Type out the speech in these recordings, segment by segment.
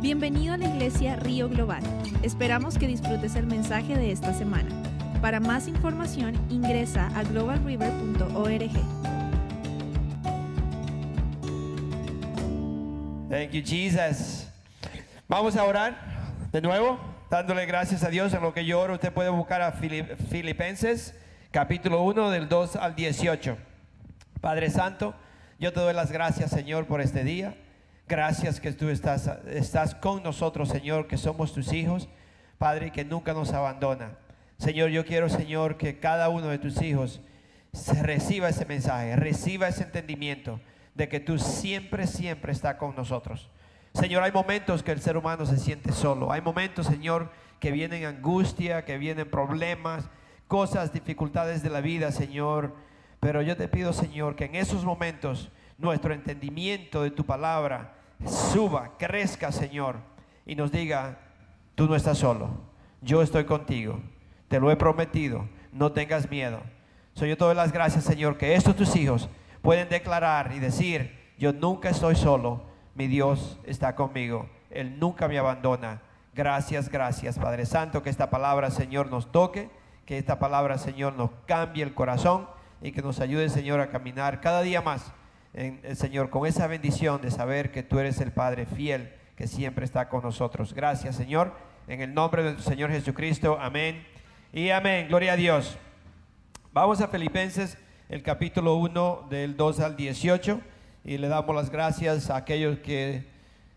Bienvenido a la iglesia Río Global. Esperamos que disfrutes el mensaje de esta semana. Para más información ingresa a globalriver.org. Thank you, Jesus. Vamos a orar de nuevo, dándole gracias a Dios en lo que yo oro. Usted puede buscar a Filip- Filipenses, capítulo 1, del 2 al 18. Padre Santo, yo te doy las gracias, Señor, por este día. Gracias que tú estás, estás con nosotros, Señor, que somos tus hijos. Padre, que nunca nos abandona. Señor, yo quiero, Señor, que cada uno de tus hijos reciba ese mensaje, reciba ese entendimiento de que tú siempre, siempre estás con nosotros. Señor, hay momentos que el ser humano se siente solo. Hay momentos, Señor, que vienen angustia, que vienen problemas, cosas, dificultades de la vida, Señor. Pero yo te pido, Señor, que en esos momentos nuestro entendimiento de tu palabra suba, crezca, Señor, y nos diga, tú no estás solo, yo estoy contigo, te lo he prometido, no tengas miedo. Soy yo te doy las gracias, Señor, que estos tus hijos pueden declarar y decir, yo nunca estoy solo, mi Dios está conmigo, Él nunca me abandona. Gracias, gracias, Padre Santo, que esta palabra, Señor, nos toque, que esta palabra, Señor, nos cambie el corazón y que nos ayude, Señor, a caminar cada día más, el Señor, con esa bendición de saber que tú eres el Padre fiel que siempre está con nosotros. Gracias, Señor, en el nombre de tu Señor Jesucristo, amén y amén. Gloria a Dios. Vamos a Filipenses, el capítulo 1, del 2 al 18, y le damos las gracias a aquellos que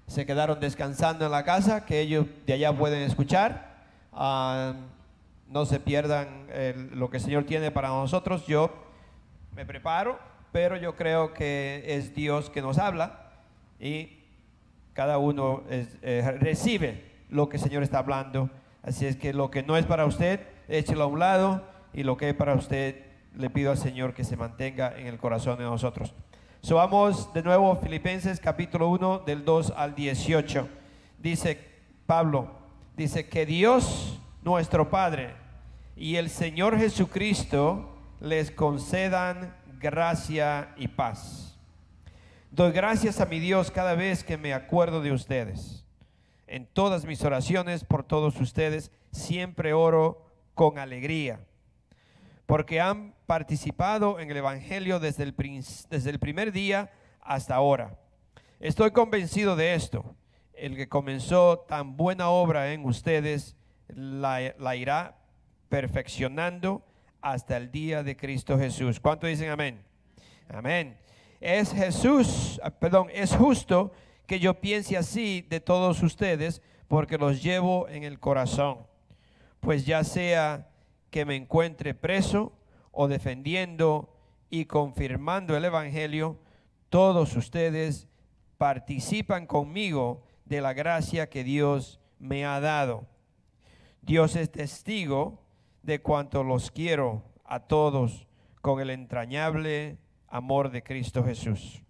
se quedaron descansando en la casa, que ellos de allá pueden escuchar. Ah, no se pierdan el- lo que el Señor tiene para nosotros. Yo me preparo, pero yo creo que es Dios que nos habla y cada uno eh, recibe lo que el Señor está hablando. Así es que lo que no es para usted, échelo a un lado y lo que es para usted, le pido al Señor que se mantenga en el corazón de nosotros. So, vamos de nuevo Filipenses capítulo 1 del 2 al 18. Dice Pablo, dice que Dios nuestro Padre y el Señor Jesucristo les concedan gracia y paz. Doy gracias a mi Dios cada vez que me acuerdo de ustedes. En todas mis oraciones por todos ustedes siempre oro con alegría, porque han participado en el Evangelio desde el, desde el primer día hasta ahora. Estoy convencido de esto. El que comenzó tan buena obra en ustedes la, la irá perfeccionando hasta el día de Cristo Jesús. ¿Cuánto dicen amén? Amén. Es Jesús, ah, perdón, es justo que yo piense así de todos ustedes porque los llevo en el corazón. Pues ya sea que me encuentre preso o defendiendo y confirmando el Evangelio, todos ustedes participan conmigo de la gracia que Dios me ha dado. Dios es testigo de cuanto los quiero a todos con el entrañable amor de Cristo Jesús.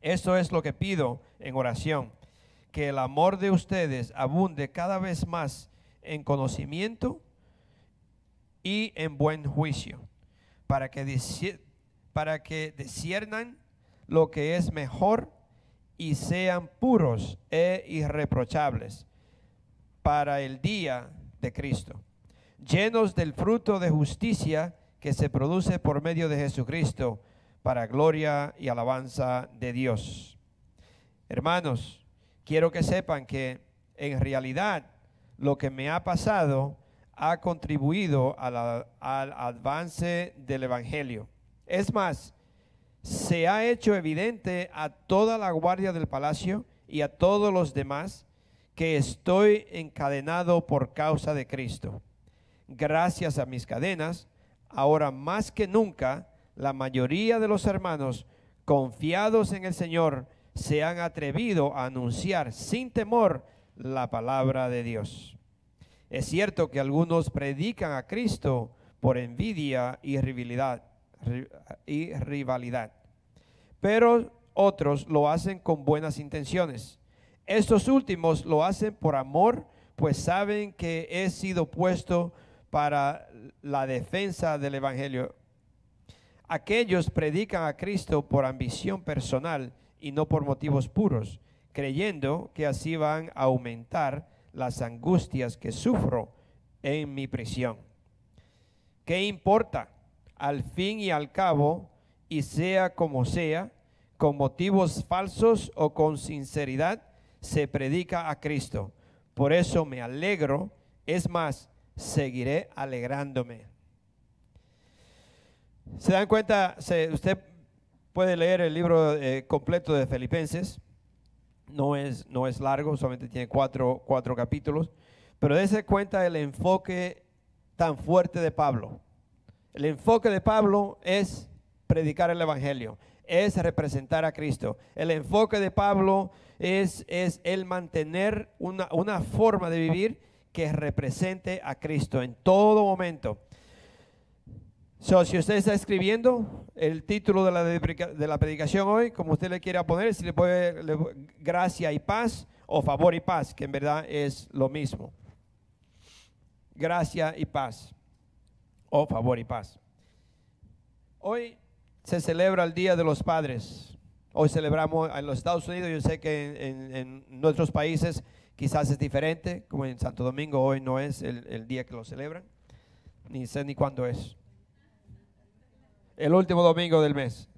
Esto es lo que pido en oración, que el amor de ustedes abunde cada vez más en conocimiento y en buen juicio, para que, para lo que es mejor y sean puros e irreprochables para el día de Cristo, llenos del fruto de justicia que se produce por medio de Jesucristo, para gloria y alabanza de Dios. Hermanos, quiero que sepan que en realidad lo que me ha pasado ha contribuido a la- al avance del Evangelio. Es más, se ha hecho evidente a toda la guardia del palacio y a todos los demás que estoy encadenado por causa de Cristo. Gracias a mis cadenas, ahora más que nunca, la mayoría de los hermanos confiados en el Señor se han atrevido a anunciar sin temor la palabra de Dios. Es cierto que algunos predican a Cristo por envidia y rivalidad, pero otros lo hacen con buenas intenciones. Estos últimos lo hacen por amor, pues saben que he sido puesto para la defensa del Evangelio. Aquellos predican a Cristo por ambición personal y no por motivos puros. creyendo que así van a aumentar las angustias que sufro en mi prisión. ¿Qué importa? Al fin y al cabo, y sea como sea, con motivos falsos o con sinceridad, se predica a Cristo. Por eso me alegro, es más, seguiré alegrándome. ¿Se dan cuenta? usted puede leer el libro eh, completo de Filipenses. No es, no es largo, solamente tiene cuatro, cuatro capítulos. Pero dése cuenta el enfoque tan fuerte de Pablo. El enfoque de Pablo es predicar el Evangelio, es representar a Cristo. El enfoque de Pablo es, es el mantener una, una forma de vivir que represente a Cristo en todo momento. So, si usted está escribiendo el título de la, de la predicación hoy, como usted le quiera poner, si le puede gracia y paz o favor y paz, que en verdad es lo mismo. Gracia y paz o favor y paz. Hoy se celebra el Día de los Padres. Hoy celebramos en los Estados Unidos, yo sé que en, en, nuestros países quizás es diferente, como en Santo Domingo hoy no es el, día que lo celebran, ni sé ni cuándo es el último domingo del mes.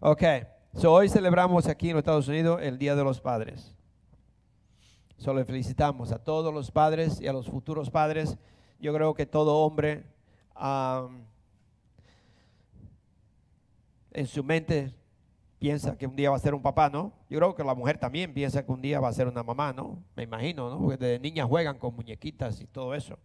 Ok, so hoy celebramos aquí en los Estados Unidos el Día de los Padres. Solo felicitamos a todos los padres y a los futuros padres. Yo creo que todo hombre en su mente piensa que un día va a ser un papá, ¿no? Yo creo que la mujer también piensa que un día va a ser una mamá, ¿no? Me imagino, ¿no? Porque de niñas juegan con muñequitas y todo eso.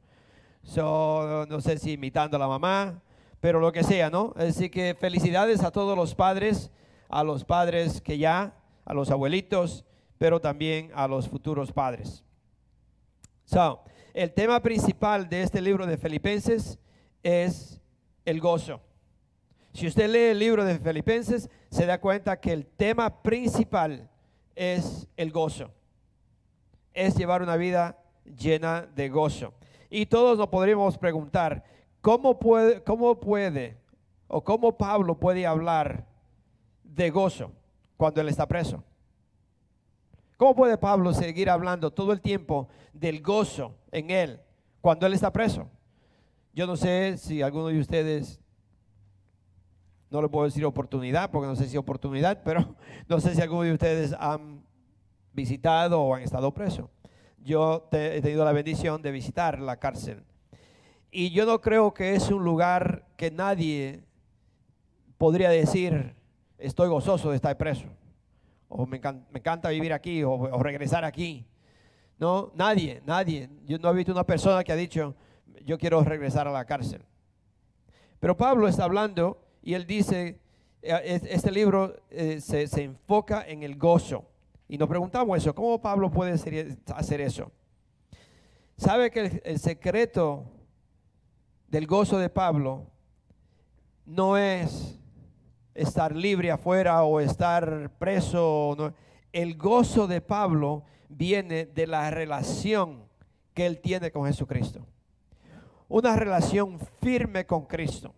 So, no sé si imitando a la mamá pero lo que sea, ¿no? Así que felicidades a todos los padres, a los padres que ya, a los abuelitos, pero también a los futuros padres. So, el tema principal de este libro de Filipenses es el gozo. Si usted lee el libro de Filipenses, se da cuenta que el tema principal es el gozo. Es llevar una vida llena de gozo. Y todos nos podríamos preguntar, ¿Cómo puede, cómo puede o cómo Pablo puede hablar de gozo cuando él está preso? ¿Cómo puede Pablo seguir hablando todo el tiempo del gozo en él cuando él está preso? Yo no sé si alguno de ustedes, no le puedo decir oportunidad, porque no sé si oportunidad, pero no sé si alguno de ustedes han visitado o han estado preso. Yo he tenido la bendición de visitar la cárcel y yo no creo que es un lugar que nadie podría decir, estoy gozoso de estar preso, o me, encanta, vivir aquí, o, regresar aquí. No, nadie, nadie. Yo no he visto una persona que ha dicho, yo quiero regresar a la cárcel. Pero Pablo está hablando y él dice, eh, este libro eh, se, se, enfoca en el gozo. Y nos preguntamos eso, ¿cómo Pablo puede hacer eso? ¿Sabe que el secreto del gozo de Pablo no es estar libre afuera o estar preso. El gozo de Pablo viene de la relación que él tiene con Jesucristo. Una relación firme con Cristo.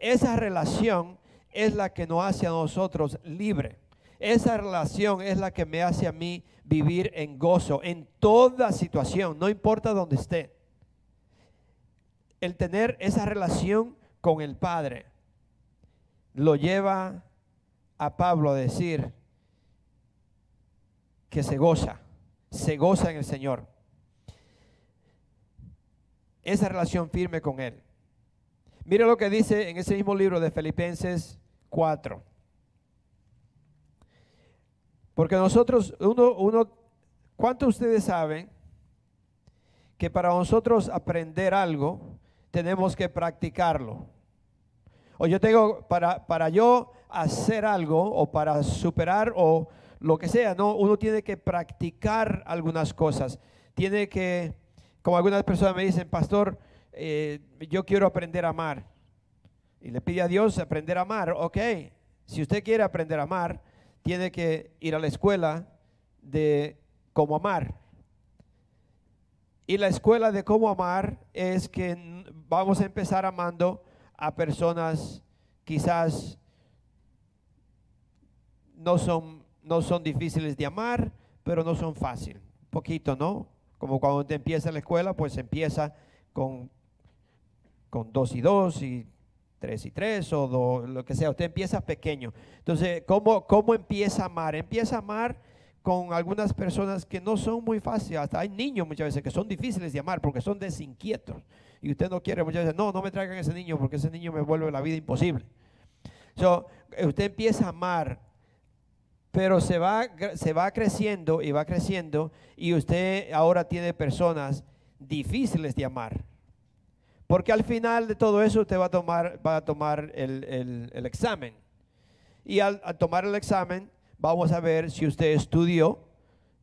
Esa relación es la que nos hace a nosotros libre. Esa relación es la que me hace a mí vivir en gozo en toda situación, no importa dónde esté el tener esa relación con el Padre lo lleva a Pablo a decir que se goza, se goza en el Señor. Esa relación firme con Él. Mire lo que dice en ese mismo libro de Filipenses 4. Porque nosotros, uno, uno, ¿cuántos ustedes saben que para nosotros aprender algo, tenemos que practicarlo. O yo tengo, para, para yo hacer algo o para superar o lo que sea, no, uno tiene que practicar algunas cosas. Tiene que, como algunas personas me dicen, pastor, eh, yo quiero aprender a amar. Y le pide a Dios aprender a amar. Ok, si usted quiere aprender a amar, tiene que ir a la escuela de cómo amar. Y la escuela de cómo amar es que vamos a empezar amando a personas quizás no son no son difíciles de amar, pero no son fáciles. Un poquito, ¿no? Como cuando usted empieza la escuela, pues empieza con, con dos y dos y tres y tres o lo que sea. Usted empieza pequeño. Entonces, ¿cómo, ¿cómo empieza a amar? Empieza a amar con algunas personas que no son muy fáciles. Hasta hay niños muchas veces que son difíciles de amar porque son desinquietos. Y usted no quiere muchas veces, no, no me traigan ese niño porque ese niño me vuelve la vida imposible. So, eh, usted empieza a amar, pero se va, se va creciendo y va creciendo y usted ahora tiene personas difíciles de amar. Porque al final de todo eso usted va a tomar, va a tomar el, el- examen. Y al, al tomar el examen vamos a ver si usted estudió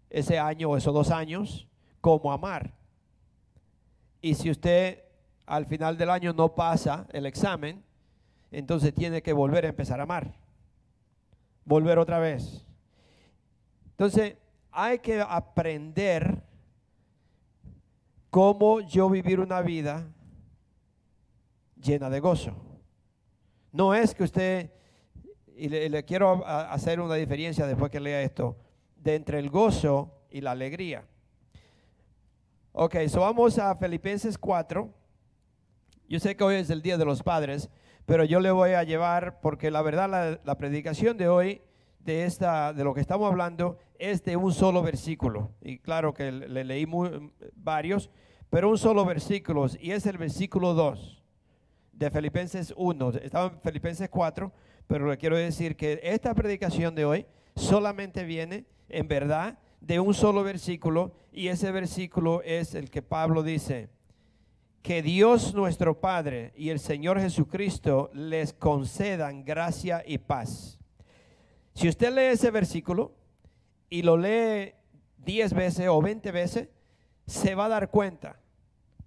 ese año o esos dos años cómo amar. Y si usted al final del año no pasa el examen, entonces tiene que volver a empezar a amar. Volver otra vez. Entonces, hay que aprender cómo yo vivir una vida llena de gozo. No es que usted, y le, quiero hacer una diferencia después que lea esto, de entre el gozo y la alegría. Ok, so vamos a Filipenses 4. Yo sé que hoy es el Día de los Padres, pero yo le voy a llevar, porque la verdad la, predicación de hoy, de, esta, de lo que estamos hablando, es de un solo versículo. Y claro que le, le leí mu- varios, pero un solo versículo, y es el versículo 2 de Filipenses 1. Estaba en Filipenses 4, pero le quiero decir que esta predicación de hoy solamente viene, en verdad, de un solo versículo, y ese versículo es el que Pablo dice, que Dios nuestro Padre y el Señor Jesucristo les concedan gracia y paz. Si usted lee ese versículo y lo lee 10 veces o 20 veces, se va a dar cuenta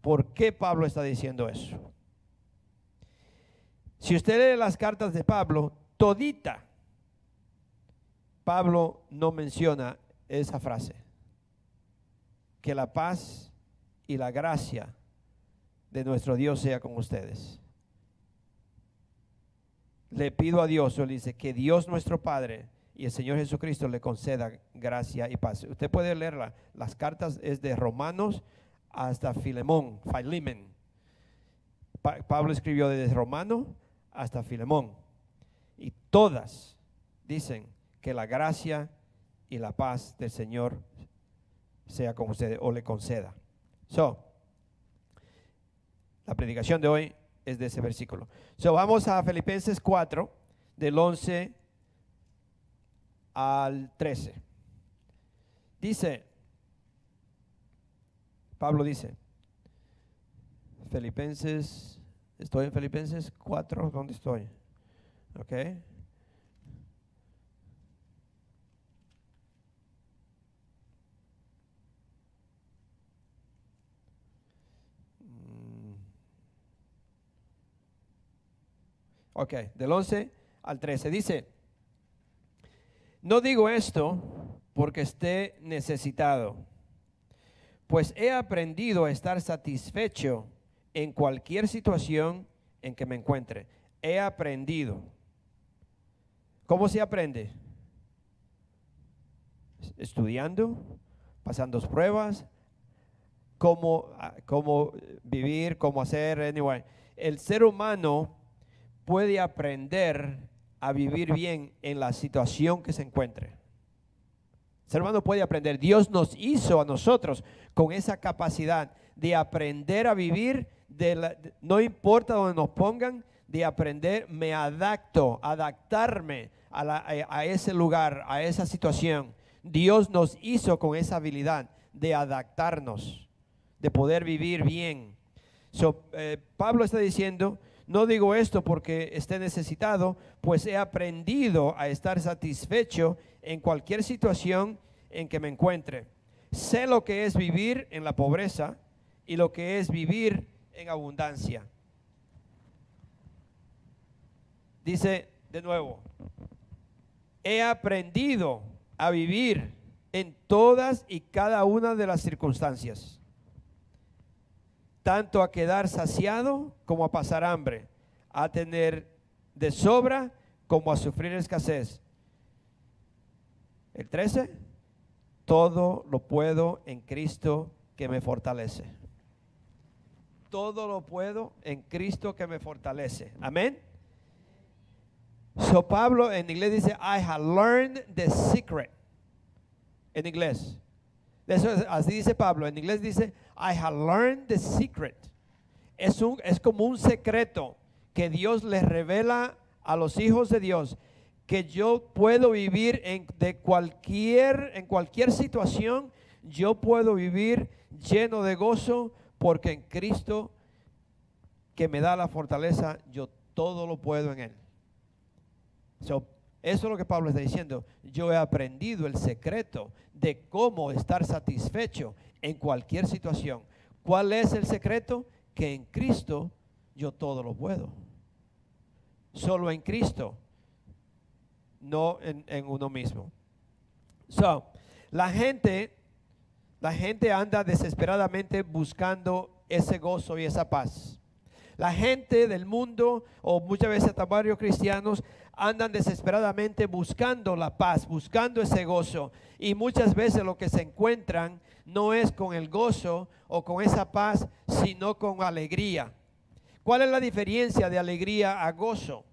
por qué Pablo está diciendo eso. Si usted lee las cartas de Pablo, todita, Pablo no menciona esa frase. Que la paz y la gracia de nuestro Dios sea con ustedes. Le pido a Dios, él dice, que Dios nuestro Padre y el Señor Jesucristo le conceda gracia y paz. Usted puede leerla. Las cartas es de Romanos hasta Filemón, Philemon. Pa- Pablo escribió desde Romano hasta Filemón. Y todas dicen que la gracia y la paz del Señor sea con ustedes o le conceda. So, la predicación de hoy es de ese versículo. So, vamos a Filipenses 4, del 11 al 13. Dice, Pablo dice, Filipenses, estoy en Filipenses 4, ¿dónde estoy? Ok. Mm. Ok, del 11 al 13. Dice, no digo esto porque esté necesitado, pues he aprendido a estar satisfecho en cualquier situación en que me encuentre. He aprendido. ¿Cómo se aprende? Estudiando, pasando pruebas, cómo, ah, cómo vivir, cómo hacer, anyway. El ser humano puede aprender a vivir bien en la situación que se encuentre. El ser humano puede aprender. Dios nos hizo a nosotros con esa capacidad de aprender a vivir, no importa donde nos pongan, de aprender, me adapto, adaptarme a- a ese lugar, a esa situación. Dios nos hizo con esa habilidad de adaptarnos, de poder vivir bien. So, eh, Pablo está diciendo, no digo esto porque esté necesitado, pues he aprendido a estar satisfecho en cualquier situación en que me encuentre. Sé lo que es vivir en la pobreza y lo que es vivir en abundancia. Dice de nuevo, he aprendido a vivir en todas y cada una de las circunstancias tanto a quedar saciado como a pasar hambre, a tener de sobra como a sufrir escasez. El 13, todo lo puedo en Cristo que me fortalece. Todo lo puedo en Cristo que me fortalece. Amén. So Pablo en inglés dice, I have learned the secret. En inglés. Eso es- así dice Pablo. En inglés dice, I have learned the secret. Es, un, es como un secreto que Dios les revela a los hijos de Dios que yo puedo vivir en, de cualquier, en cualquier situación, yo puedo vivir lleno de gozo porque en Cristo que me da la fortaleza, yo todo lo puedo en Él. So, eso es lo que Pablo está diciendo. Yo he aprendido el secreto de cómo estar satisfecho en cualquier situación. ¿Cuál es el secreto? Que en Cristo yo todo lo puedo. Solo en Cristo, no en, en uno mismo. So, la gente, la gente anda desesperadamente buscando ese gozo y esa paz. La gente del mundo, o muchas veces hasta varios cristianos, andan desesperadamente buscando la paz, buscando ese gozo. Y muchas veces lo que se encuentran no es con el gozo o con esa paz, sino con alegría. ¿Cuál es la diferencia de alegría a gozo?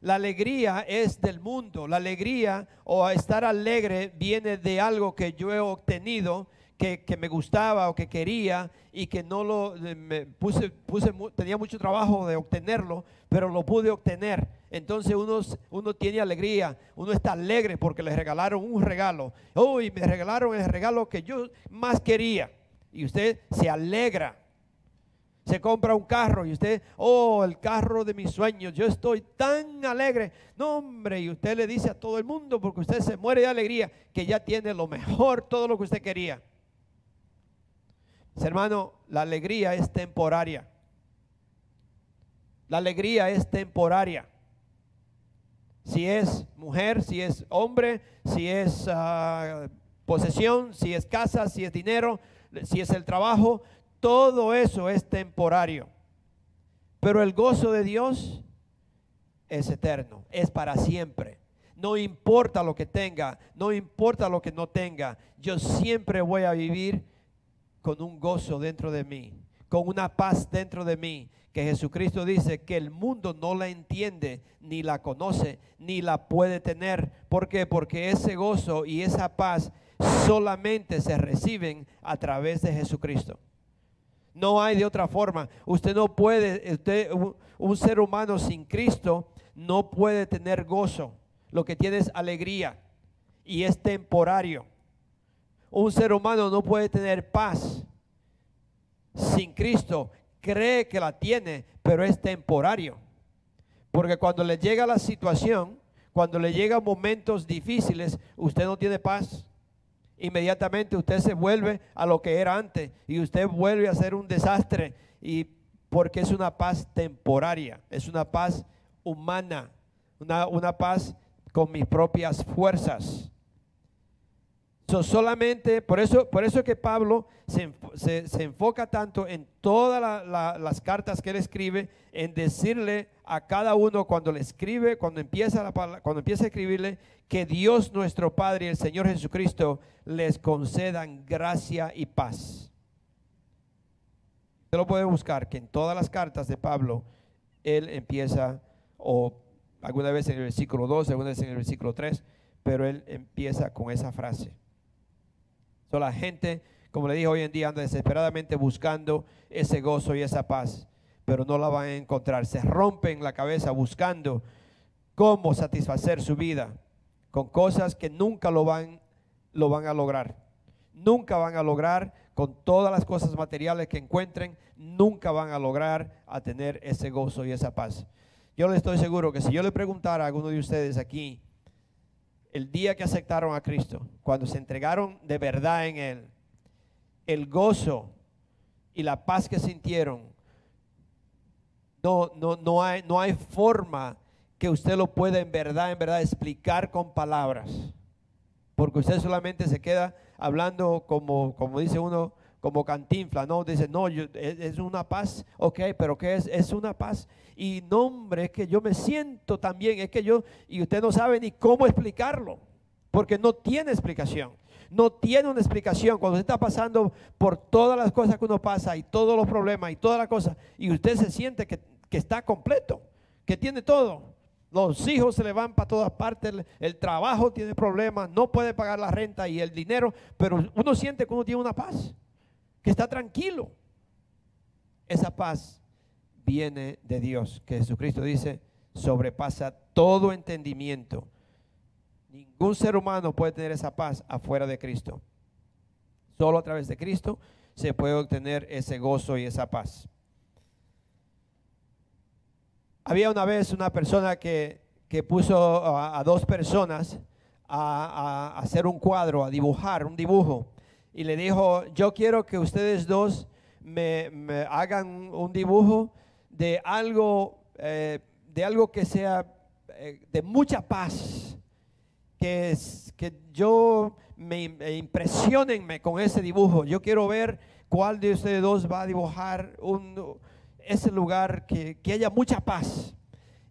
La alegría es del mundo. La alegría o estar alegre viene de algo que yo he obtenido, que, me gustaba o que quería y que no lo eh, me puse, puse tenía mucho trabajo de obtenerlo, pero lo pude obtener. Entonces uno, uno tiene alegría, uno está alegre porque le regalaron un regalo. Oh, y me regalaron el regalo que yo más quería. Y usted se alegra se compra un carro y usted, oh, el carro de mis sueños, yo estoy tan alegre. No, hombre, y usted le dice a todo el mundo, porque usted se muere de alegría, que ya tiene lo mejor, todo lo que usted quería. Hermano, la alegría es temporaria. La alegría es temporaria. Si es mujer, si es hombre, si es ah, posesión, si es casa, si es dinero, si es el trabajo, todo eso es temporario. Pero el gozo de Dios es eterno, es para siempre. No importa lo que tenga, no importa lo que no tenga, yo siempre voy a vivir con un gozo dentro de mí, con una paz dentro de mí, que Jesucristo dice que el mundo no la entiende, ni la conoce, ni la puede tener. ¿Por qué? Porque ese gozo y esa paz solamente se reciben a través de Jesucristo. No hay de otra forma. Usted no puede, usted, un, ser humano sin Cristo no puede tener gozo. Lo que tiene es alegría y es temporario. Un ser humano no puede tener paz sin Cristo. Cree que la tiene, pero es temporario. Porque cuando le llega la situación, cuando le llegan momentos difíciles, usted no tiene paz. Inmediatamente usted se vuelve a lo que era antes y usted vuelve a ser un desastre y porque es una paz temporaria, es una paz humana, una, una paz con mis propias fuerzas. So, solamente, por eso, por eso que Pablo se, se- enfoca tanto en todas la- la- las cartas que él escribe, en decirle a cada uno cuando le escribe, cuando empieza, la, cuando empieza a escribirle, que Dios nuestro Padre y el Señor Jesucristo les concedan gracia y paz. Usted lo puede buscar, que en todas las cartas de Pablo, él empieza, o alguna vez en el versículo 2, alguna vez en el versículo 3, pero él empieza con esa frase. So, la gente, como le dije hoy en día, anda desesperadamente buscando ese gozo y esa paz, pero no la van a encontrar. Se rompen la cabeza buscando cómo satisfacer su vida con cosas que nunca lo van, lo van a lograr. Nunca van a lograr con todas las cosas materiales que encuentren, nunca van a lograr a tener ese gozo y esa paz. Yo le estoy seguro que si yo le preguntara a alguno de ustedes aquí, el día que aceptaron a Cristo, cuando se entregaron de verdad en Él, el gozo y la paz que sintieron, no, no, no, hay, no hay forma que usted lo pueda en verdad, en verdad explicar con palabras. Porque usted solamente se queda hablando como, como dice uno, como cantinfla, ¿no? Dice, no, yo- es, una paz, ok, pero ¿qué es? Es una paz. Y no, hombre, es que yo me siento también, es que yo, y usted no sabe ni cómo explicarlo. porque no tiene explicación. No tiene una explicación. Cuando usted está pasando por todas las cosas que uno pasa y todos los problemas y todas las cosas, y usted se siente que, que está completo, que tiene todo. Los hijos se le van para todas partes, el trabajo tiene problemas, no puede pagar la renta y el dinero, pero uno siente que uno tiene una paz, está tranquilo. Esa paz viene de Dios, que Jesucristo dice, sobrepasa todo entendimiento. Ningún ser humano puede tener esa paz afuera de Cristo. Solo a través de Cristo se puede obtener ese gozo y esa paz. Había una vez una persona que, que puso a, dos personas a hacer un cuadro, a dibujar un dibujo. Y le dijo, yo quiero que ustedes dos me, me hagan un dibujo de algo, eh, de algo que sea eh, de mucha paz, que, que yo me, me impresionenme con ese dibujo. Yo quiero ver cuál de ustedes dos va a dibujar un, ese lugar que, que haya mucha paz.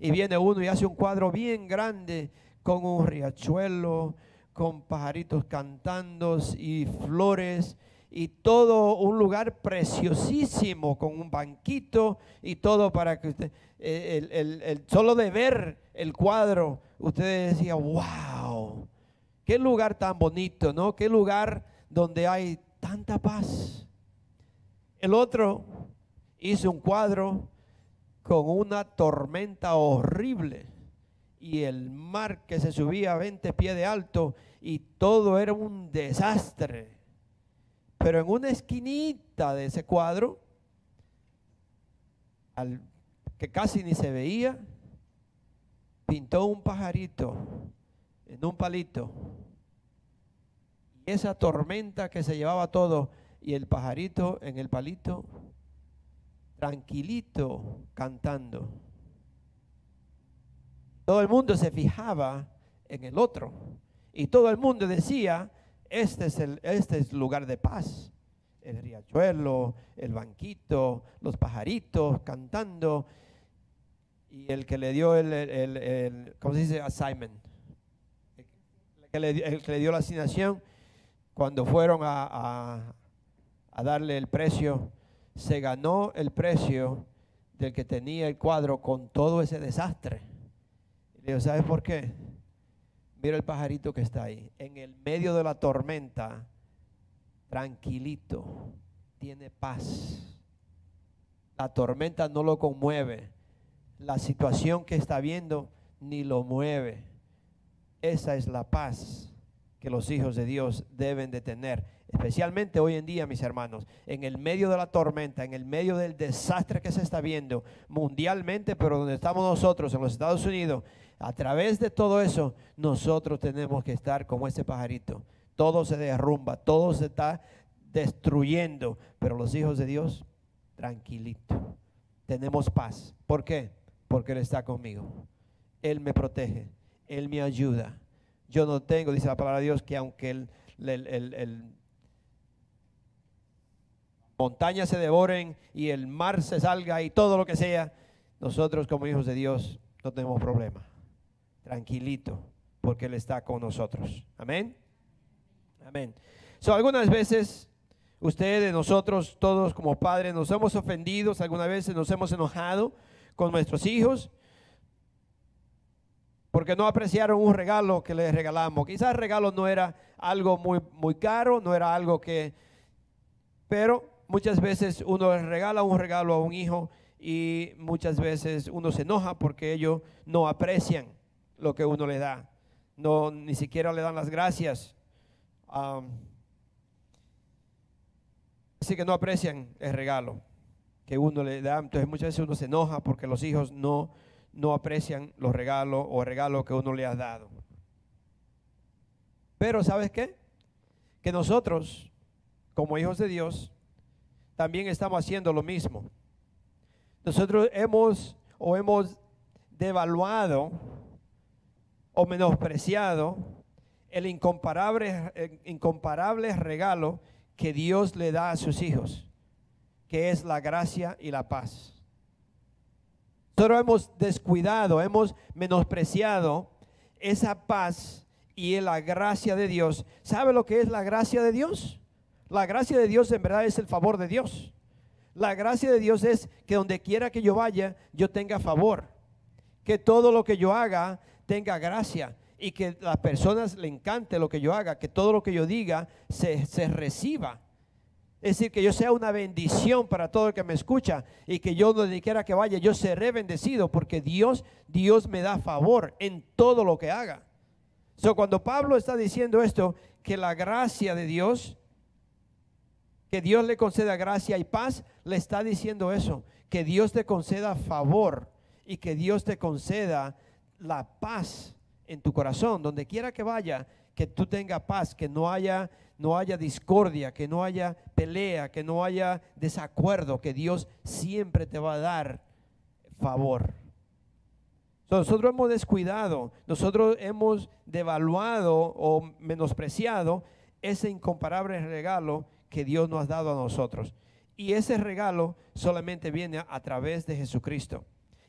Y viene uno y hace un cuadro bien grande con un riachuelo, con pajaritos cantando y flores y todo un lugar preciosísimo con un banquito y todo para que usted, el- el- solo de ver el cuadro, usted decía, wow, qué lugar tan bonito, ¿no? Qué lugar donde hay tanta paz. El otro hizo un cuadro con una tormenta horrible y el mar que se subía a 20 pies de alto y todo era un desastre. Pero en una esquinita de ese cuadro, al, que casi ni se veía, pintó un pajarito en un palito. Y esa tormenta que se llevaba todo y el pajarito en el palito, tranquilito, cantando. Todo el mundo se fijaba en el otro. Y todo el mundo decía, este es el, este es lugar de paz. El riachuelo, el banquito, los pajaritos cantando. Y el que le dio el, el- ¿cómo se dice? Assignment. El que le, dio la asignación, cuando fueron a- a darle el precio, se ganó el precio del que tenía el cuadro con todo ese desastre. Digo, ¿sabes por qué? Mira el pajarito que está ahí. En el medio de la tormenta, tranquilito, tiene paz. La tormenta no lo conmueve. La situación que está viendo ni lo mueve. Esa es la paz que los hijos de Dios deben de tener. Especialmente hoy en día, mis hermanos, en el medio de la tormenta, en el medio del desastre que se está viendo mundialmente, pero donde estamos nosotros, en los Estados Unidos, a través de todo eso, nosotros tenemos que estar como ese pajarito. Todo se derrumba, todo se está destruyendo, pero los hijos de Dios, tranquilito. Tenemos paz. ¿Por qué? Porque Él está conmigo. Él me protege, Él me ayuda. Yo no tengo, dice la palabra de Dios, que aunque el, el- montañas se devoren y el mar se salga y todo lo que sea, nosotros como hijos de Dios no tenemos problema. Tranquilito, porque Él está con nosotros. Amén. Amén. So, algunas veces ustedes, nosotros, todos como padres, nos hemos ofendido, algunas veces nos hemos enojado con nuestros hijos porque no apreciaron un regalo que les regalamos. Quizás el regalo no era algo muy, muy caro, no era algo que... Pero muchas veces uno regala un regalo a un hijo y muchas veces uno se enoja porque ellos no aprecian lo que uno le da. No, ni siquiera le dan las gracias. Así que no aprecian el regalo que uno le da. Entonces muchas veces uno se enoja porque los hijos no, no aprecian los regalos o el regalo que uno le ha dado. Pero ¿sabes qué? Que nosotros, como hijos de Dios, también estamos haciendo lo mismo. Nosotros hemos o hemos devaluado o menospreciado el incomparable, el incomparable regalo que Dios le da a sus hijos, que es la gracia y la paz. Nosotros hemos descuidado, hemos menospreciado esa paz y la gracia de Dios. ¿Sabe lo que es la gracia de Dios? La gracia de Dios en verdad es el favor de Dios. La gracia de Dios es que donde quiera que yo vaya, yo tenga favor. Que todo lo que yo haga tenga gracia y que las personas le encante lo que yo haga, que todo lo que yo diga se, se reciba. Es decir, que yo sea una bendición para todo el que me escucha y que yo donde quiera que vaya, yo seré bendecido porque Dios, Dios me da favor en todo lo que haga. So, cuando Pablo está diciendo esto, que la gracia de Dios que Dios le conceda gracia y paz, le está diciendo eso, que Dios te conceda favor y que Dios te conceda la paz en tu corazón, donde quiera que vaya, que tú tengas paz, que no haya no haya discordia, que no haya pelea, que no haya desacuerdo, que Dios siempre te va a dar favor. nosotros hemos descuidado, nosotros hemos devaluado o menospreciado ese incomparable regalo que Dios nos ha dado a nosotros. Y ese regalo solamente viene a, través de Jesucristo.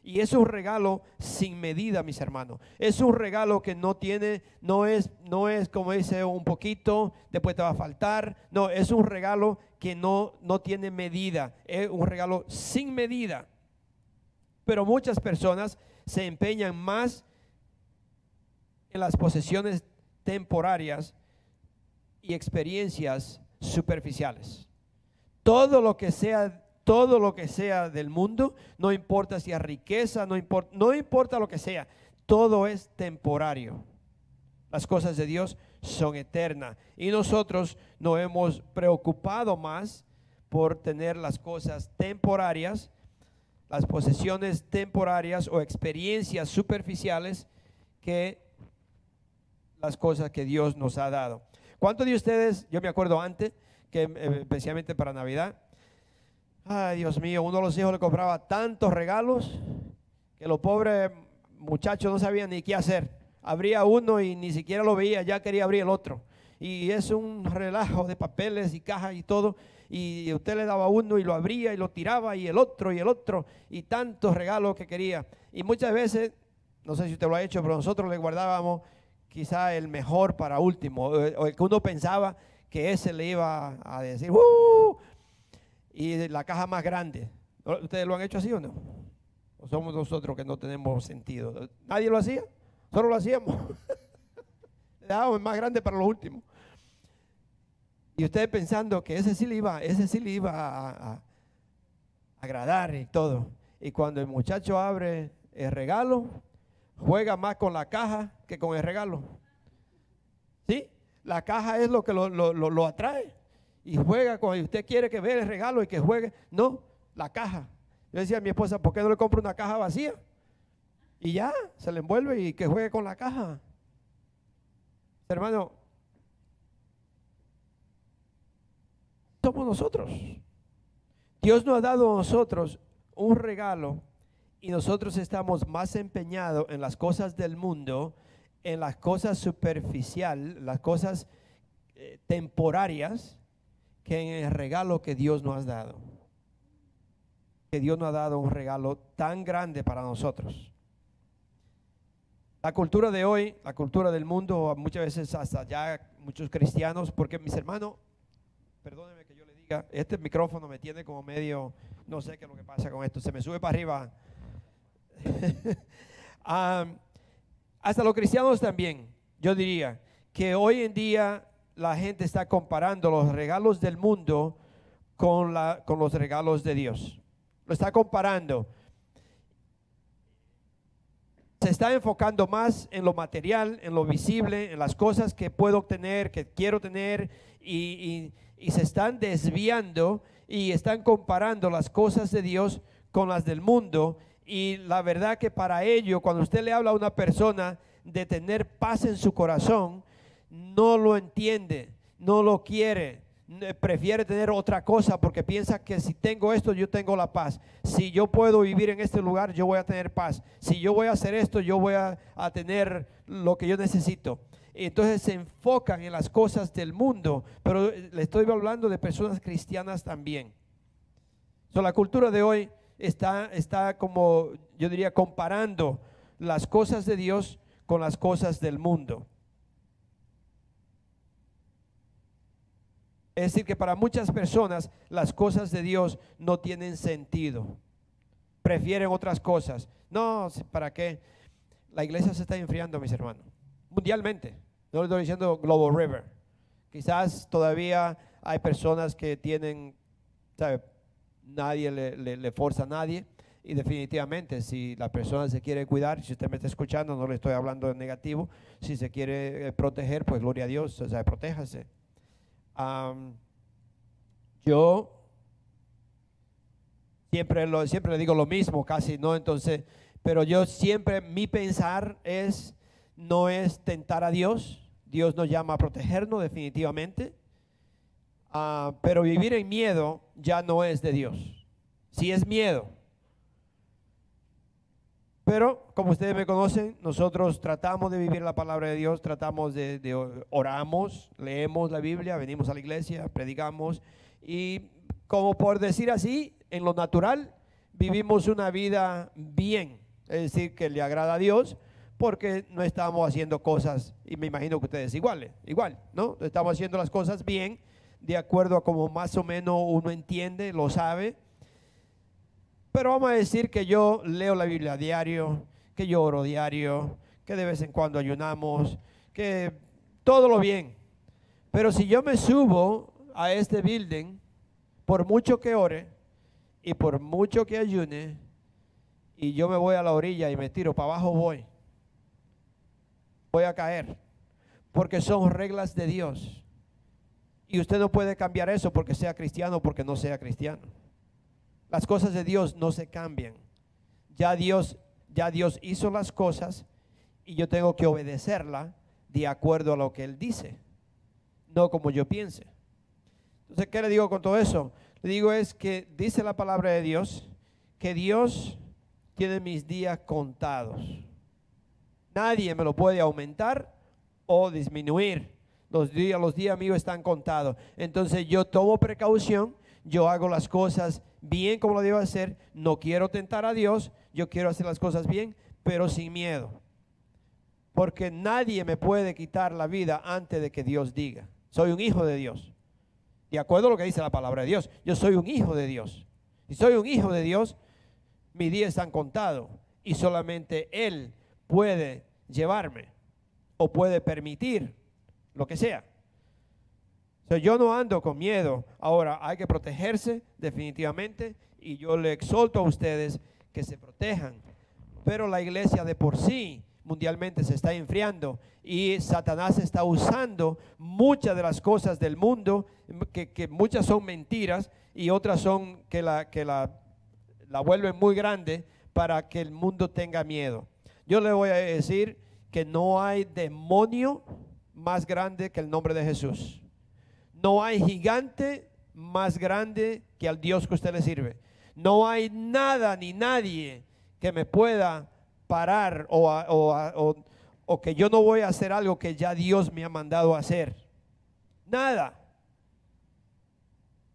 Y es un regalo sin medida, mis hermanos. Es un regalo que no tiene, no es, no es como dice un poquito, después te va a faltar. No, es un regalo que no, no tiene medida. Es un regalo sin medida. Pero muchas personas se empeñan más en las posesiones temporarias y experiencias superficiales. Todo lo que sea, todo lo que sea del mundo, no importa si es riqueza, no importa, no importa lo que sea, todo es temporario. Las cosas de Dios son eternas y nosotros nos hemos preocupado más por tener las cosas temporarias, las posesiones temporarias o experiencias superficiales que las cosas que Dios nos ha dado. ¿Cuántos de ustedes, yo me acuerdo antes, que eh, especialmente para Navidad, ay Dios mío, uno de los hijos le compraba tantos regalos que los pobres muchachos no sabían ni qué hacer. Abría uno y ni siquiera lo veía, ya quería abrir el otro. Y es un relajo de papeles y cajas y todo. Y usted le daba uno y lo abría y lo tiraba y el otro y el otro y tantos regalos que quería. Y muchas veces, no sé si usted lo ha hecho, pero nosotros le guardábamos quizá el mejor para último, o el que uno pensaba que ese le iba a decir, ¡Uh! Y la caja más grande. ¿Ustedes lo han hecho así o no? ¿O somos nosotros que no tenemos sentido? ¿Nadie lo hacía? Solo lo hacíamos. le dábamos más grande para lo último. Y ustedes pensando que ese sí le iba, ese sí le iba a, a agradar y todo. Y cuando el muchacho abre el regalo, juega más con la caja que con el regalo. ¿Sí? La caja es lo que lo, atrae. Y juega con, usted quiere que vea el regalo y que juegue. No, la caja. Yo decía a mi esposa, ¿por qué no le compro una caja vacía? Y ya, se le envuelve y que juegue con la caja. Hermano, somos nosotros. Dios nos ha dado a nosotros un regalo y nosotros estamos más empeñados en las cosas del mundo, en las cosas superficiales, las cosas eh, temporarias, que en el regalo que Dios nos ha dado. Que Dios nos ha dado un regalo tan grande para nosotros. La cultura de hoy, la cultura del mundo, muchas veces hasta ya muchos cristianos, porque mis hermanos, perdónenme que yo le diga, este micrófono me tiene como medio, no sé qué es lo que pasa con esto, se me sube para arriba hasta los cristianos también, yo diría que hoy en día la gente está comparando los regalos del mundo con, la, con los regalos de Dios. Lo está comparando. Se está enfocando más en lo material, en lo visible, en las cosas que puedo obtener, que quiero tener, y, y se están desviando y están comparando las cosas de Dios con las del mundo y la verdad que para ello, cuando usted le habla a una persona de tener paz en su corazón, no lo entiende, no lo quiere, prefiere tener otra cosa porque piensa que si tengo esto yo tengo la paz. Si yo puedo vivir en este lugar yo voy a tener paz. Si yo voy a hacer esto yo voy a, tener lo que yo necesito. Entonces se enfocan en las cosas del mundo, pero le estoy hablando de personas cristianas también. So, la cultura de hoy está, está como, yo diría, comparando las cosas de Dios con las cosas del mundo. Es decir, que para muchas personas las cosas de Dios no tienen sentido. Prefieren otras cosas. No, ¿para qué? La iglesia se está enfriando, mis hermanos. Mundialmente. No le estoy diciendo Global River. Quizás todavía hay personas que tienen, ¿sabe? Nadie le, forza a nadie. Y definitivamente, si la persona se quiere cuidar, si usted me está escuchando, no le estoy hablando de negativo, si se quiere eh, proteger, pues gloria a Dios, o sea, protéjase. Yo siempre, lo, siempre le digo lo mismo, casi, ¿no? Entonces, pero yo siempre, mi pensar es, no es tentar a Dios, Dios nos llama a protegernos definitivamente, Ah, pero vivir en miedo ya no es de Dios. Si es miedo. Pero como ustedes me conocen, nosotros tratamos de vivir la palabra de Dios, tratamos de, de oramos, leemos la Biblia, venimos a la iglesia, predicamos y como por decir así, en lo natural vivimos una vida bien, es decir, que le agrada a Dios, porque no estamos haciendo cosas, y me imagino que ustedes iguales, igual, ¿no? Estamos haciendo las cosas bien, de acuerdo a como más o menos uno entiende, lo sabe. Pero vamos a decir que yo leo la Biblia diario, que yo oro diario, que de vez en cuando ayunamos, que todo lo bien. Pero si yo me subo a este building, por mucho que ore y por mucho que ayune, y yo me voy a la orilla y me tiro para abajo, voy. Voy a caer. Porque son reglas de Dios. Y usted no puede cambiar eso porque sea cristiano o porque no sea cristiano. Las cosas de Dios no se cambian. Ya Dios, ya Dios hizo las cosas y yo tengo que obedecerla de acuerdo a lo que Él dice, no como yo piense. Entonces, ¿qué le digo con todo eso? Le digo es que dice la palabra de Dios que Dios tiene mis días contados. Nadie me lo puede aumentar o disminuir. Los días, los días míos están contados. Entonces yo tomo precaución, yo hago las cosas bien como lo debo hacer. No quiero tentar a Dios, yo quiero hacer las cosas bien, pero sin miedo. Porque nadie me puede quitar la vida antes de que Dios diga. Soy un hijo de Dios. De acuerdo a lo que dice la palabra de Dios. Yo soy un hijo de Dios. Y soy un hijo de Dios, mis días están contados. Y solamente Él puede llevarme o puede permitir lo que sea. Yo no ando con miedo. Ahora, hay que protegerse definitivamente y yo le exhorto a ustedes que se protejan. Pero la iglesia de por sí mundialmente se está enfriando y Satanás está usando muchas de las cosas del mundo, que, que muchas son mentiras y otras son que la, que la, la vuelven muy grande para que el mundo tenga miedo. Yo le voy a decir que no hay demonio más grande que el nombre de Jesús. No hay gigante más grande que al Dios que usted le sirve. No hay nada ni nadie que me pueda parar o, que yo no voy a hacer algo que ya Dios me ha mandado a hacer. Nada.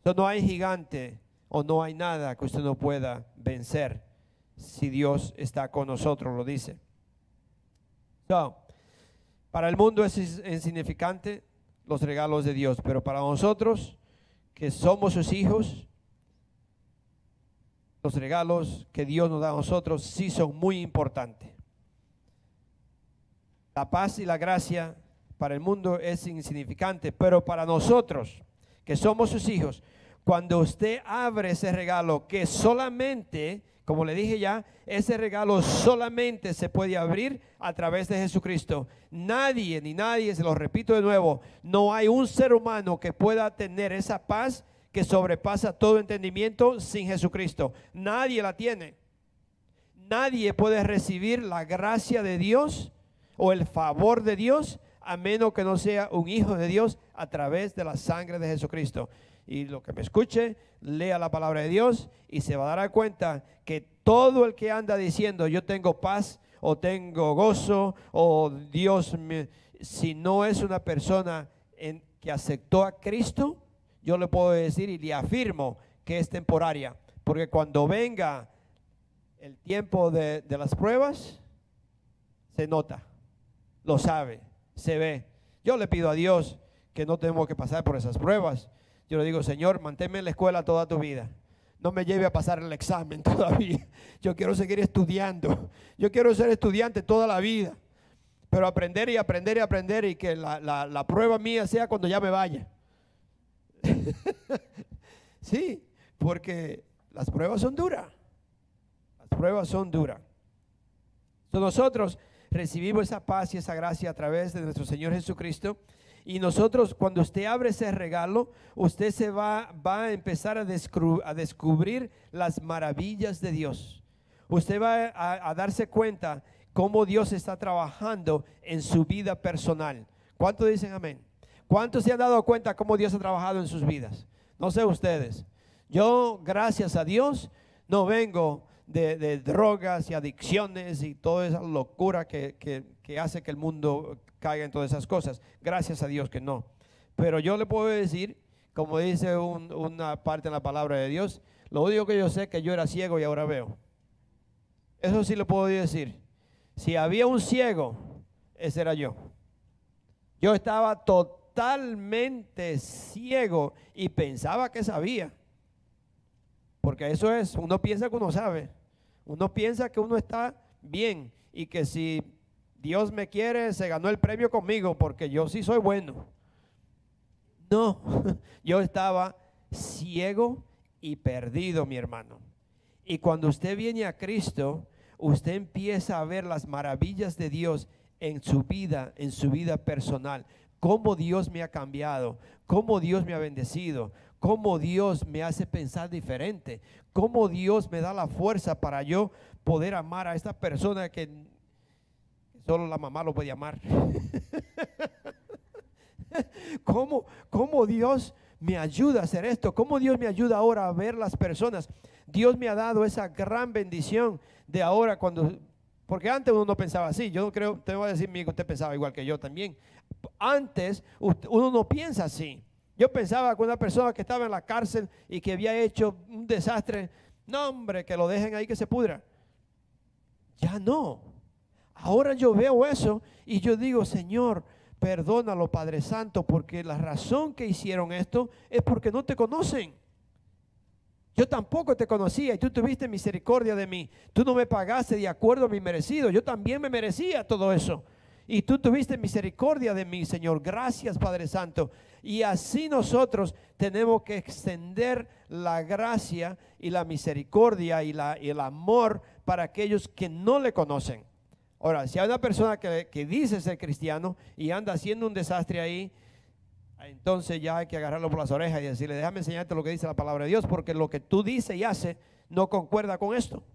So, no hay gigante o no hay nada que usted no pueda vencer si Dios está con nosotros, lo dice. So, para el mundo es ins- insignificante los regalos de Dios, pero para nosotros que somos sus hijos, los regalos que Dios nos da a nosotros sí son muy importantes. La paz y la gracia para el mundo es insignificante, pero para nosotros que somos sus hijos, cuando usted abre ese regalo que solamente, como le dije ya, ese regalo solamente se puede abrir a través de Jesucristo. Nadie, ni nadie, se lo repito de nuevo, no hay un ser humano que pueda tener esa paz que sobrepasa todo entendimiento sin Jesucristo. Nadie la tiene. Nadie puede recibir la gracia de Dios o el favor de Dios a menos que no sea un hijo de Dios a través de la sangre de Jesucristo. Y lo que me escuche, lea la palabra de Dios y se va a dar cuenta que todo el que anda diciendo yo tengo paz o tengo gozo o Dios, me- si no es una persona en- que aceptó a Cristo, yo le puedo decir y le afirmo que es temporaria. Porque cuando venga el tiempo de, de las pruebas, se nota, lo sabe, se ve. Yo le pido a Dios que no tenemos que pasar por esas pruebas. Yo le digo, Señor, manténme en la escuela toda tu vida. No me lleve a pasar el examen todavía. Yo quiero seguir estudiando. Yo quiero ser estudiante toda la vida. Pero aprender y aprender y aprender y que la, la prueba mía sea cuando ya me vaya. sí, porque las pruebas son duras. Las pruebas son duras. nosotros recibimos esa paz y esa gracia a través de nuestro Señor Jesucristo. Y nosotros, cuando usted abre ese regalo, usted se va, va a empezar a, descubrir las maravillas de Dios. Usted va a, darse cuenta cómo Dios está trabajando en su vida personal. ¿Cuántos dicen amén? ¿Cuántos se han dado cuenta cómo Dios ha trabajado en sus vidas? No sé ustedes. Yo, gracias a Dios, no vengo de, drogas y adicciones y toda esa locura que, hace que el mundo caiga en todas esas cosas. Gracias a Dios que no. Pero yo le puedo decir, como dice una parte en la palabra de Dios, lo único que yo sé es que yo era ciego y ahora veo. Eso sí lo puedo decir. Si había un ciego, ese era yo. Yo estaba totalmente ciego y pensaba que sabía. Porque eso es, uno piensa que uno sabe. Uno piensa que uno está bien y que si Dios me quiere, se ganó el premio conmigo porque yo sí soy bueno. No, yo estaba ciego y perdido, mi hermano. Y cuando usted viene a Cristo, usted empieza a ver las maravillas de Dios en su vida, en su vida personal. Cómo Dios me ha cambiado, cómo Dios me ha bendecido, cómo Dios me hace pensar diferente, cómo Dios me da la fuerza para yo poder amar a esta persona que solo la mamá lo puede amar. ¿Cómo, ¿Cómo Dios me ayuda a hacer esto? ¿Cómo Dios me ayuda ahora a ver las personas? Dios me ha dado esa gran bendición de ahora cuando, porque antes uno no pensaba así, yo no creo, te voy a decir que usted pensaba igual que yo también. Antes uno no piensa así. Yo pensaba que una persona que estaba en la cárcel y que había hecho un desastre, no hombre, que lo dejen ahí que se pudra. Ya no. Ahora yo veo eso y yo digo, Señor, perdónalo, Padre Santo, porque la razón que hicieron esto es porque no te conocen. Yo tampoco te conocía y tú tuviste misericordia de mí. Tú no me pagaste de acuerdo a mi merecido. Yo también me merecía todo eso. Y tú tuviste misericordia de mí, Señor. Gracias, Padre Santo. Y así nosotros tenemos que extender la gracia y la misericordia y, la, el amor para aquellos que no le conocen. Ahora, si hay una persona que, que dice ser cristiano y anda haciendo un desastre ahí, entonces ya hay que agarrarlo por las orejas y decirle, déjame enseñarte lo que dice la palabra de Dios, porque lo que tú dices y haces no concuerda con esto.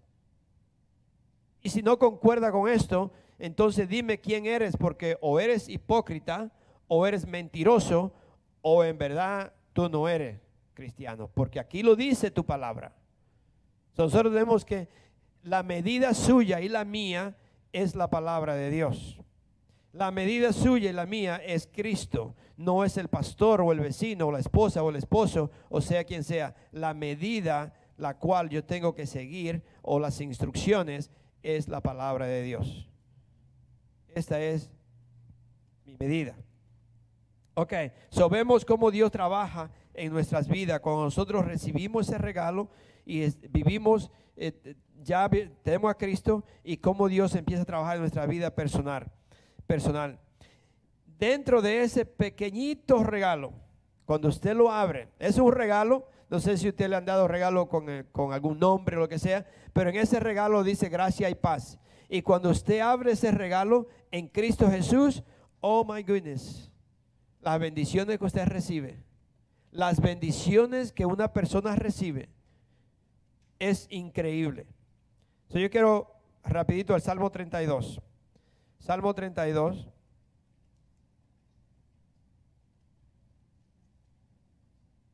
Y si no concuerda con esto, entonces dime quién eres, porque o eres hipócrita, o eres mentiroso, o en verdad tú no eres cristiano, porque aquí lo dice tu palabra. Nosotros tenemos que la medida suya y la mía es la palabra de Dios. La medida suya y la mía es Cristo, no es el pastor o el vecino o la esposa o el esposo, o sea quien sea. La medida la cual yo tengo que seguir o las instrucciones es la palabra de Dios. Esta es mi medida. Ok, so cómo Dios trabaja en nuestras vidas. Cuando nosotros recibimos ese regalo y vivimos, eh, ya tenemos a Cristo y cómo Dios empieza a trabajar en nuestra vida personal. personal. Dentro de ese pequeñito regalo, cuando usted lo abre, es un regalo, no sé si usted le han dado regalo con, eh, con algún nombre o lo que sea, pero en ese regalo dice gracia y paz. Y cuando usted abre ese regalo en Cristo Jesús, oh my goodness, las bendiciones que usted recibe, las bendiciones que una persona recibe, es increíble. Yo quiero rapidito al Salmo 32. Salmo 32.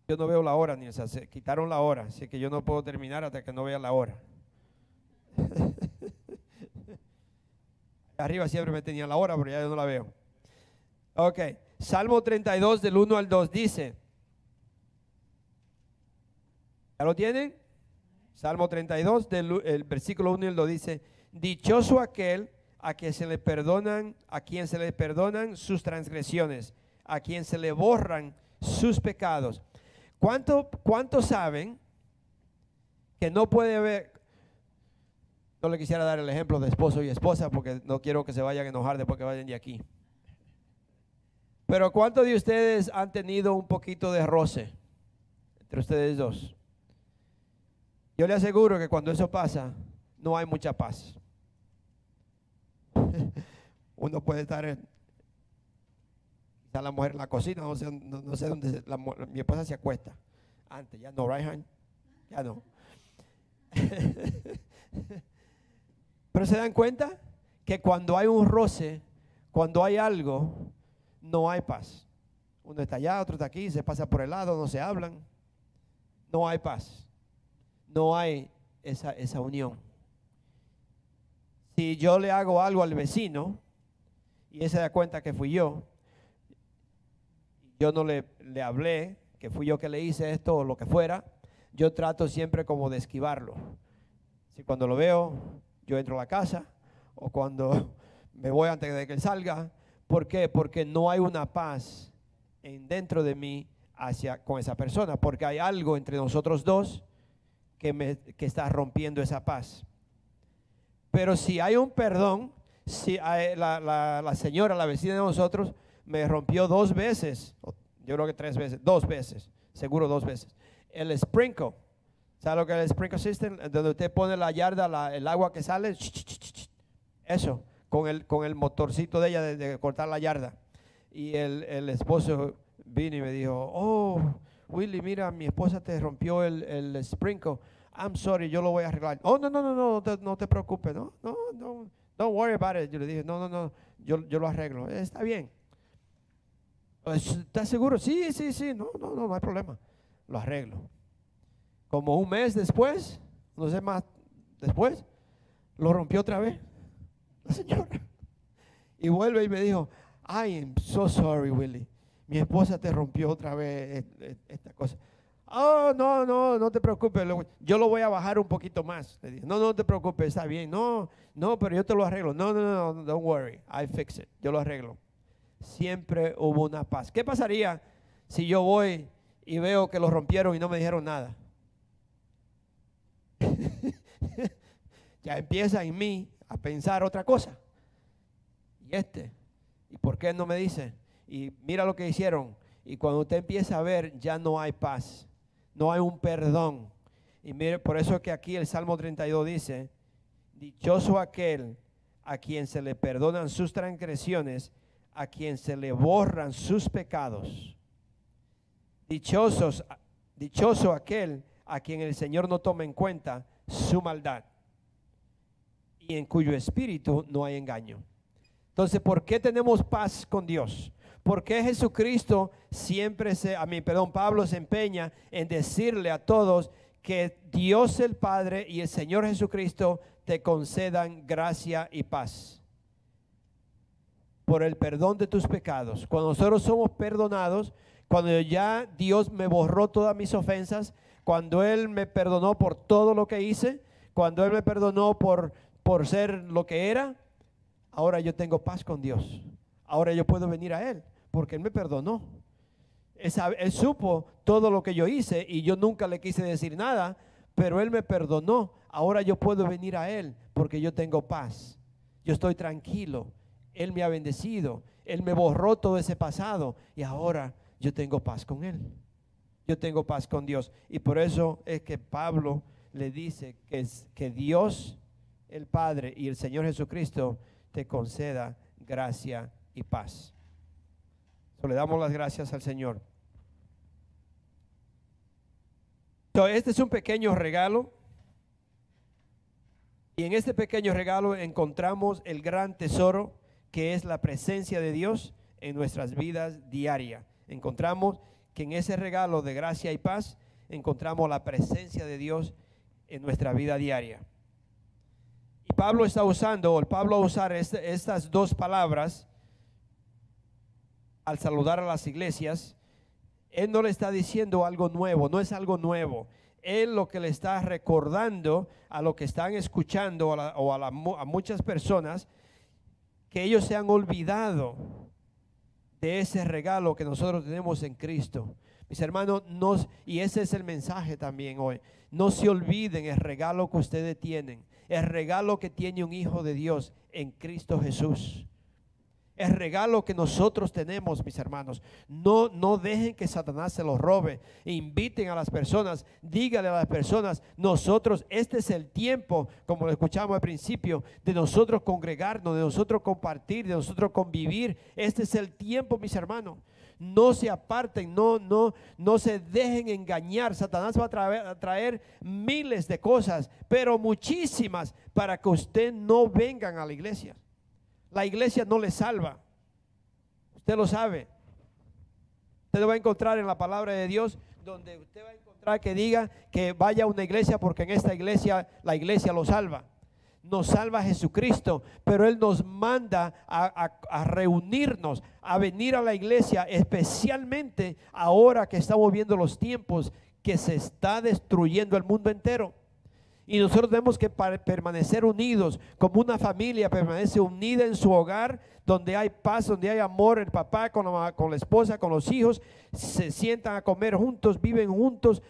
Yo no veo la hora, ni se quitaron la hora, así que yo no puedo terminar hasta que no vea la hora. Arriba siempre me tenía la hora, pero ya yo no la veo. Ok, Salmo 32 del 1 al 2 dice, ¿ya lo tienen? Salmo 32 del el versículo 1 y el 2 dice, dichoso aquel a quien se le perdonan, a quien se le perdonan sus transgresiones, a quien se le borran sus pecados. ¿Cuánto, ¿Cuántos saben que no puede haber, no le quisiera dar el ejemplo de esposo y esposa porque no quiero que se vayan a enojar después que vayan de aquí. Pero ¿cuántos de ustedes han tenido un poquito de roce entre ustedes dos? Yo le aseguro que cuando eso pasa, no hay mucha paz. Uno puede estar en, está la mujer en la cocina, no sé, dónde mi esposa se acuesta. Antes, ya no, right Ya no. Pero se dan cuenta que cuando hay un roce, cuando hay algo, no hay paz. Uno está allá, otro está aquí, se pasa por el lado, no se hablan. No hay paz. No hay esa, esa unión. Si yo le hago algo al vecino y él se da cuenta que fui yo, yo no le, le hablé, que fui yo que le hice esto o lo que fuera, yo trato siempre como de esquivarlo. Si cuando lo veo, yo entro a la casa o cuando me voy antes de que él salga. ¿Por qué? Porque no hay una paz en dentro de mí hacia con esa persona, porque hay algo entre nosotros dos que, me, que está rompiendo esa paz. Pero si hay un perdón, si la, la, la, señora, la vecina de nosotros, me rompió dos veces, yo creo que tres veces, dos veces, seguro dos veces, el sprinkle. ¿Sabe lo que es el sprinkle system? Donde usted pone la yarda, el agua que sale, eso, con el, con el motorcito de ella de, cortar la yarda. Y el, el, esposo vino y me dijo, oh, Willy, mira, mi esposa te rompió el, el sprinkle. I'm sorry, yo lo voy a arreglar. Oh, no, no, no, no, no te, no te preocupes, no, no, no, don't worry about it. Yo le dije, no, no, no, yo, yo lo arreglo. Está bien. Pues, ¿Estás seguro? Sí, sí, sí, no, no, no, no hay problema. Lo arreglo. Como un mes después, no sé más después, lo rompió otra vez la señora. Y vuelve y me dijo, I am so sorry, Willy. Mi esposa te rompió otra vez esta cosa. Oh, no, no, no te preocupes. Yo lo voy a bajar un poquito más. no, no te preocupes, está bien. No, no, pero yo te lo arreglo. No, no, no, don't worry. I fix it. Yo lo arreglo. Siempre hubo una paz. ¿Qué pasaría si yo voy y veo que lo rompieron y no me dijeron nada? ya empieza en mí a pensar otra cosa. Y este, ¿y por qué no me dice? Y mira lo que hicieron. Y cuando usted empieza a ver, ya no hay paz, no hay un perdón. Y mire, por eso que aquí el Salmo 32 dice, dichoso aquel a quien se le perdonan sus transgresiones, a quien se le borran sus pecados. Dichosos, dichoso aquel a quien el Señor no toma en cuenta su maldad y en cuyo espíritu no hay engaño. Entonces, ¿por qué tenemos paz con Dios? ¿Por qué Jesucristo siempre se, a mí, perdón, Pablo se empeña en decirle a todos que Dios el Padre y el Señor Jesucristo te concedan gracia y paz? Por el perdón de tus pecados. Cuando nosotros somos perdonados, cuando ya Dios me borró todas mis ofensas, cuando Él me perdonó por todo lo que hice, cuando Él me perdonó por por ser lo que era, ahora yo tengo paz con Dios. Ahora yo puedo venir a Él porque Él me perdonó. Él, supo todo lo que yo hice y yo nunca le quise decir nada, pero Él me perdonó. Ahora yo puedo venir a Él porque yo tengo paz. Yo estoy tranquilo. Él me ha bendecido. Él me borró todo ese pasado y ahora yo tengo paz con Él. Yo tengo paz con Dios. Y por eso es que Pablo le dice que, que Dios el Padre y el Señor Jesucristo te conceda gracia y paz. Le damos las gracias al Señor. este es un pequeño regalo. Y en este pequeño regalo encontramos el gran tesoro que es la presencia de Dios en nuestras vidas diarias. Encontramos que en ese regalo de gracia y paz encontramos la presencia de Dios en nuestra vida diaria. Pablo está usando, o Pablo a usar este, estas dos palabras al saludar a las iglesias, él no le está diciendo algo nuevo, no es algo nuevo. Él lo que le está recordando a lo que están escuchando o a, a muchas personas, que ellos se han olvidado de ese regalo que nosotros tenemos en Cristo. Mis hermanos, nos, y ese es el mensaje también hoy. No se olviden el regalo que ustedes tienen, el regalo que tiene un hijo de Dios en Cristo Jesús. El regalo que nosotros tenemos, mis hermanos. No, no dejen que Satanás se los robe. Inviten a las personas, díganle a las personas, nosotros, este es el tiempo, como lo escuchamos al principio, de nosotros congregarnos, de nosotros compartir, de nosotros convivir. Este es el tiempo, mis hermanos no se aparten, no, no, no se dejen engañar. Satanás va a traer, a traer, miles de cosas, pero muchísimas para que usted no vengan a la iglesia. La iglesia no le salva. Usted lo sabe. Usted lo va a encontrar en la palabra de Dios, donde usted va a encontrar que diga que vaya a una iglesia porque en esta iglesia la iglesia lo salva nos salva Jesucristo, pero Él nos manda a, reunirnos, a venir a la iglesia, especialmente ahora que estamos viendo los tiempos que se está destruyendo el mundo entero. Y nosotros tenemos que permanecer unidos, como una familia permanece unida en su hogar, donde hay paz, donde hay amor, el papá con la, con la esposa, con los hijos, se sientan a comer juntos, viven juntos,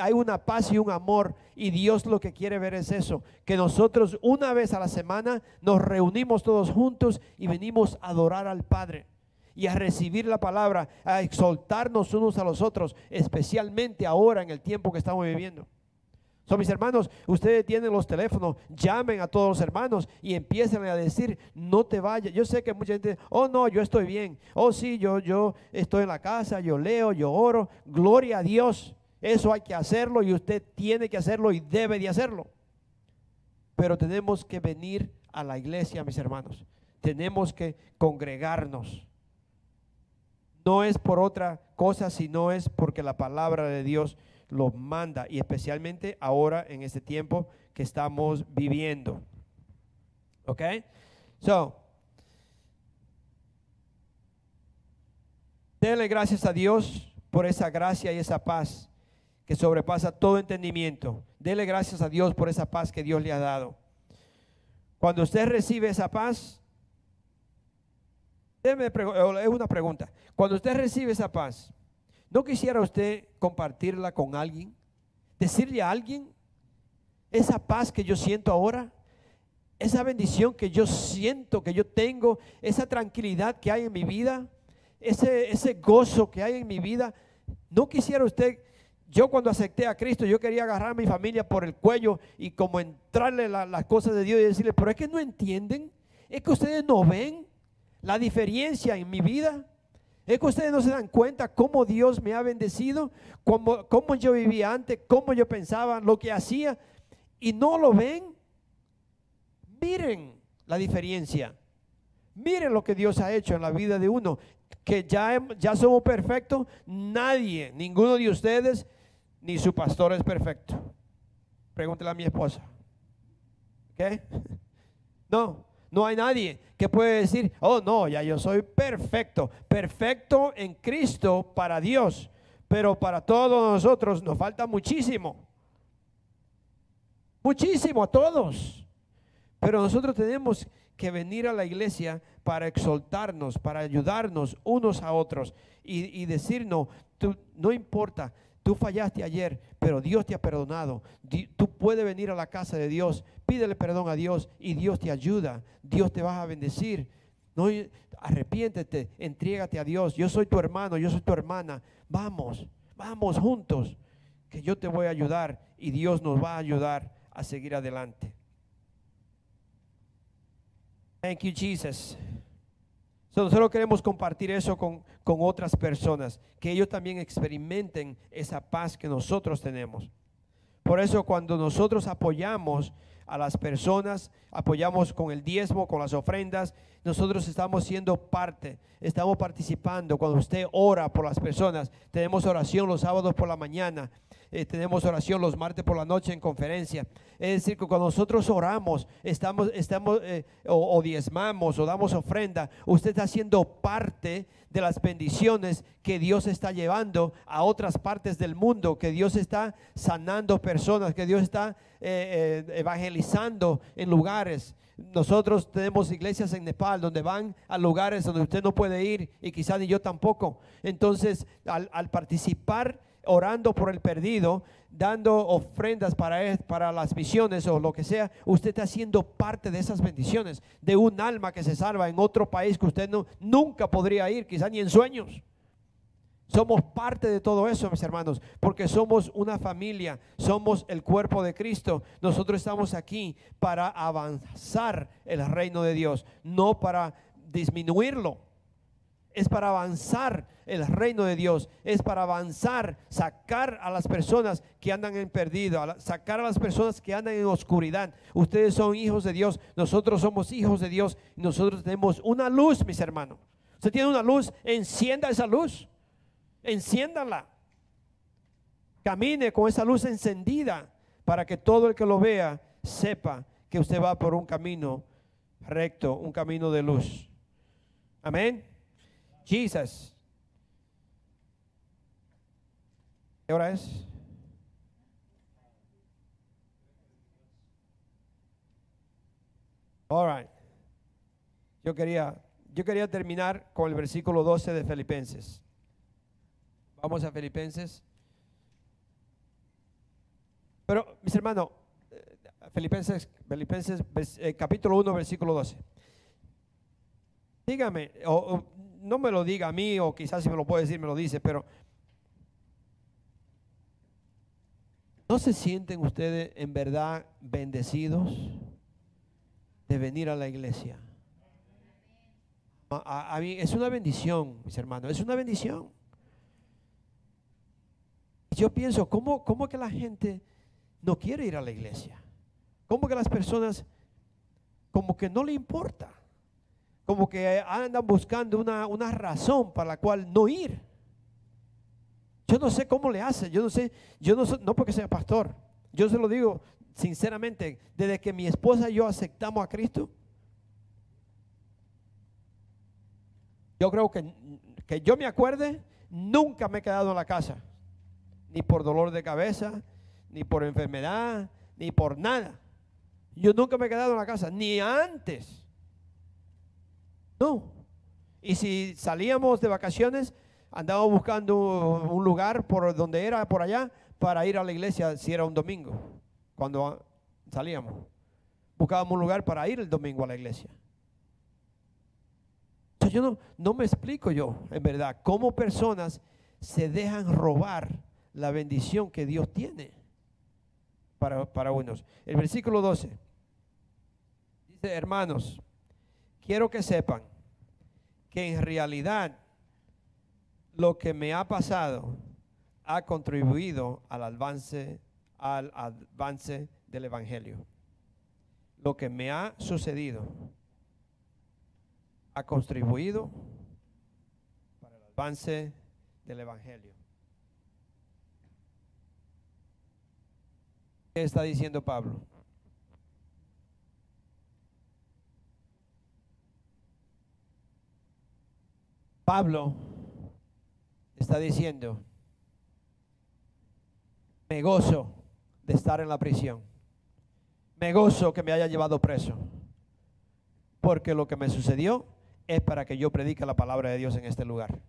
hay una paz y un amor y Dios lo que quiere ver es eso, que nosotros una vez a la semana nos reunimos todos juntos y venimos a adorar al Padre y a recibir la palabra, a exaltarnos unos a los otros, especialmente ahora en el tiempo que estamos viviendo. Son mis hermanos, ustedes tienen los teléfonos, llamen a todos los hermanos y empiecen a decir, no te vayas. Yo sé que mucha gente, oh no, yo estoy bien. Oh sí, yo, yo estoy en la casa, yo leo, yo oro. Gloria a Dios. Eso hay que hacerlo y usted tiene que hacerlo y debe de hacerlo. Pero tenemos que venir a la iglesia, mis hermanos. Tenemos que congregarnos. No es por otra cosa, sino es porque la palabra de Dios lo manda y especialmente ahora en este tiempo que estamos viviendo. ¿Ok? So, denle gracias a Dios por esa gracia y esa paz que sobrepasa todo entendimiento. Dele gracias a Dios por esa paz que Dios le ha dado. Cuando usted recibe esa paz, es una pregunta. Cuando usted recibe esa paz, ¿no quisiera usted compartirla con alguien? Decirle a alguien esa paz que yo siento ahora, esa bendición que yo siento, que yo tengo, esa tranquilidad que hay en mi vida, ese, ese gozo que hay en mi vida. ¿No quisiera usted yo cuando acepté a Cristo, yo quería agarrar a mi familia por el cuello y como entrarle las cosas de Dios y decirle, pero es que no entienden, es que ustedes no ven la diferencia en mi vida. Es que ustedes no se dan cuenta cómo Dios me ha bendecido, cómo, cómo yo vivía antes, cómo yo pensaba, lo que hacía, y no lo ven. Miren la diferencia. Miren lo que Dios ha hecho en la vida de uno, que ya, ya somos perfectos. Nadie, ninguno de ustedes ni su pastor es perfecto. Pregúntele a mi esposa. ¿Qué? No, no hay nadie que puede decir, oh no, ya yo soy perfecto. Perfecto en Cristo para Dios. Pero para todos nosotros nos falta muchísimo. Muchísimo a todos. Pero nosotros tenemos que venir a la iglesia para exaltarnos, para ayudarnos unos a otros y, y decirnos, no importa, Tú fallaste ayer, pero Dios te ha perdonado. Tú puedes venir a la casa de Dios, pídele perdón a Dios y Dios te ayuda. Dios te va a bendecir. No, arrepiéntete, entrégate a Dios. Yo soy tu hermano, yo soy tu hermana. Vamos, vamos juntos, que yo te voy a ayudar y Dios nos va a ayudar a seguir adelante. Thank you, Jesus nosotros queremos compartir eso con, con otras personas, que ellos también experimenten esa paz que nosotros tenemos. Por eso cuando nosotros apoyamos a las personas, apoyamos con el diezmo, con las ofrendas, nosotros estamos siendo parte, estamos participando. Cuando usted ora por las personas, tenemos oración los sábados por la mañana. eh, tenemos oración los martes por la noche en conferencia. Es decir, que cuando nosotros oramos, estamos, estamos eh, o, diezmamos o damos ofrenda, usted está haciendo parte de las bendiciones que Dios está llevando a otras partes del mundo, que Dios está sanando personas, que Dios está eh, evangelizando en lugares. Nosotros tenemos iglesias en Nepal donde van a lugares donde usted no puede ir y quizá ni yo tampoco. Entonces, al, participar orando por el perdido, dando ofrendas para, para las misiones o lo que sea, usted está haciendo parte de esas bendiciones, de un alma que se salva en otro país que usted no, nunca podría ir, quizá ni en sueños. Somos parte de todo eso, mis hermanos, porque somos una familia, somos el cuerpo de Cristo. Nosotros estamos aquí para avanzar el reino de Dios, no para disminuirlo es para avanzar el reino de Dios, es para avanzar, sacar a las personas que andan en perdido, sacar a las personas que andan en oscuridad. Ustedes son hijos de Dios, nosotros somos hijos de Dios, nosotros tenemos una luz, mis hermanos. Usted tiene una luz, encienda esa luz, enciéndala. Camine con esa luz encendida para que todo el que lo vea sepa que usted va por un camino recto, un camino de luz. Amén. Jesus. ¿Qué hora es? All right. Yo quería, yo quería terminar con el versículo 12 de Filipenses. Vamos a Filipenses. Pero, mis hermanos, eh, Filipenses, Filipenses eh, capítulo 1, versículo 12. Dígame, o, no me lo diga a mí, o quizás si me lo puede decir, me lo dice, pero ¿no se sienten ustedes en verdad bendecidos de venir a la iglesia? A, mí es una bendición, mis hermanos, es una bendición. Yo pienso, ¿cómo, ¿cómo que la gente no quiere ir a la iglesia? ¿Cómo que las personas como que no le importa? como que andan buscando una, una razón para la cual no ir. Yo no sé cómo le hace, yo no sé, yo no, no porque sea pastor, yo se lo digo sinceramente, desde que mi esposa y yo aceptamos a Cristo, yo creo que, que yo me acuerde, nunca me he quedado en la casa, ni por dolor de cabeza, ni por enfermedad, ni por nada. Yo nunca me he quedado en la casa, ni antes. No. Y si salíamos de vacaciones, andábamos buscando un lugar por donde era, por allá, para ir a la iglesia si era un domingo, cuando salíamos. Buscábamos un lugar para ir el domingo a la iglesia. yo no, no me explico yo, en verdad, cómo personas se dejan robar la bendición que Dios tiene para, para unos. El versículo 12 dice, hermanos, quiero que sepan que en realidad lo que me ha pasado ha contribuido al avance, al avance del Evangelio. Lo que me ha sucedido ha contribuido para el avance del Evangelio. ¿Qué está diciendo Pablo? Pablo está diciendo, me gozo de estar en la prisión. Me gozo que me haya llevado preso. Porque lo que me sucedió es para que yo predique la palabra de Dios en este lugar.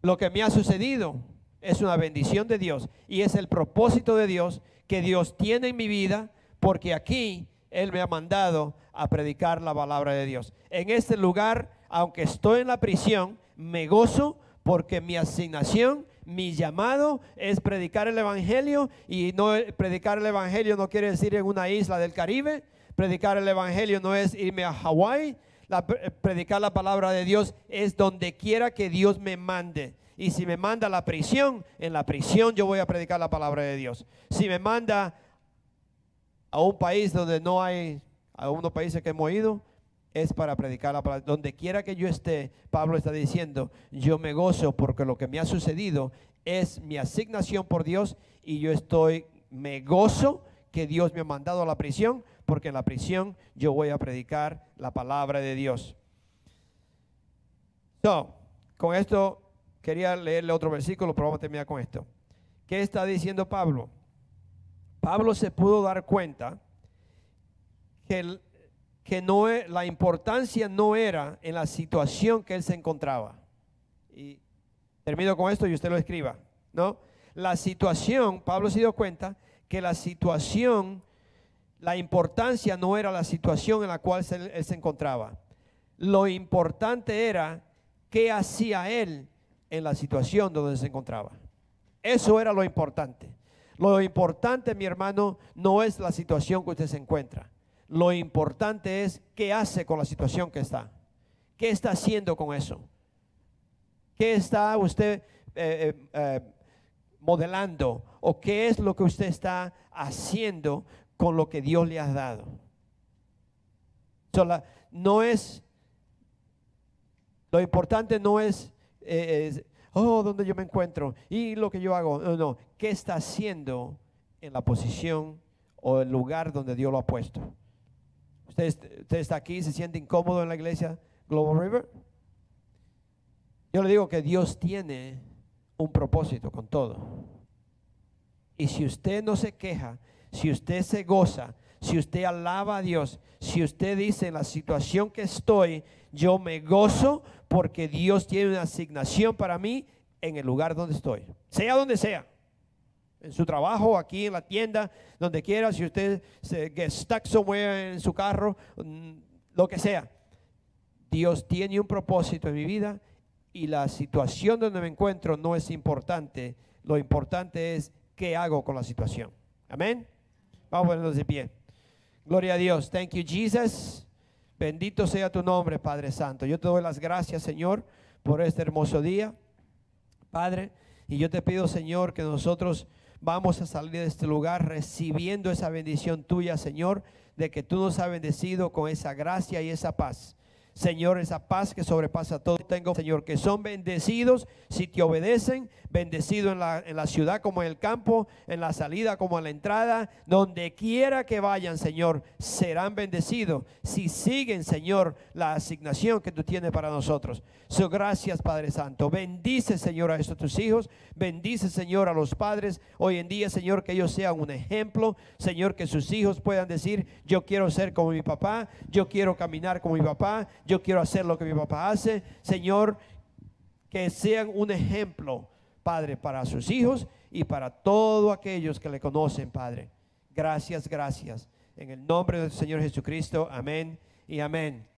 Lo que me ha sucedido es una bendición de Dios y es el propósito de Dios que Dios tiene en mi vida porque aquí Él me ha mandado a predicar la palabra de Dios. En este lugar aunque estoy en la prisión, me gozo porque mi asignación, mi llamado es predicar el Evangelio y no predicar el Evangelio no quiere decir en una isla del Caribe, predicar el Evangelio no es irme a Hawái, predicar la palabra de Dios es donde quiera que Dios me mande. Y si me manda a la prisión, en la prisión yo voy a predicar la palabra de Dios. Si me manda a un país donde no hay, a unos países que hemos ido, es para predicar la palabra. Donde quiera que yo esté, Pablo está diciendo, yo me gozo porque lo que me ha sucedido es mi asignación por Dios y yo estoy, me gozo que Dios me ha mandado a la prisión, porque en la prisión yo voy a predicar la palabra de Dios. So, con esto quería leerle otro versículo, pero vamos a terminar con esto. ¿Qué está diciendo Pablo? Pablo se pudo dar cuenta que, que no, e- la importancia no era en la situación que él se encontraba. Y termino con esto y usted lo escriba, ¿no? La situación, Pablo se dio cuenta que la situación, la importancia no era la situación en la cual él se encontraba. Lo importante era qué hacía él en la situación donde se encontraba. Eso era lo importante. Lo importante, mi hermano, no es la situación que usted se encuentra. Lo importante es qué hace con la situación que está. ¿Qué está haciendo con eso? ¿Qué está usted eh, eh, eh, modelando? ¿O qué es lo que usted está haciendo con lo que Dios le ha dado? No es, lo importante no es, es, oh, ¿dónde yo me encuentro? Y lo que yo hago. No, no. ¿Qué está haciendo en la posición o el lugar donde Dios lo ha puesto? ¿Usted, usted está aquí, se siente incómodo en la iglesia Global River? Yo le digo que Dios tiene un propósito con todo. Y si usted no se queja, si usted se goza, si usted alaba a Dios, si usted dice en la situación que estoy, yo me gozo porque Dios tiene una asignación para mí en el lugar donde estoy, sea donde sea. En su trabajo, aquí en la tienda, donde quiera, si usted se get stuck somewhere en su carro, mm, lo que sea. Dios tiene un propósito en mi vida y la situación donde me encuentro no es importante. Lo importante es qué hago con la situación. Amén. Vamos a ponernos de pie. Gloria a Dios. Thank you, Jesus. Bendito sea tu nombre, Padre Santo. Yo te doy las gracias, Señor, por este hermoso día. Padre, y yo te pido, Señor, que nosotros vamos a salir de este lugar recibiendo esa bendición tuya, Señor, de que tú nos has bendecido con esa gracia y esa paz. Señor, esa paz que sobrepasa todo. Tengo, Señor, que son bendecidos si te obedecen, bendecidos en la, en la ciudad como en el campo, en la salida como en la entrada, donde quiera que vayan, Señor, serán bendecidos si siguen, Señor, la asignación que tú tienes para nosotros. So, gracias, Padre Santo. Bendice, Señor, a estos tus hijos. Bendice, Señor, a los padres. Hoy en día, Señor, que ellos sean un ejemplo. Señor, que sus hijos puedan decir, yo quiero ser como mi papá, yo quiero caminar como mi papá, yo quiero hacer lo que mi papá hace. Señor, que sean un ejemplo, Padre, para sus hijos y para todos aquellos que le conocen, Padre. Gracias, gracias. En el nombre del Señor Jesucristo, amén y amén.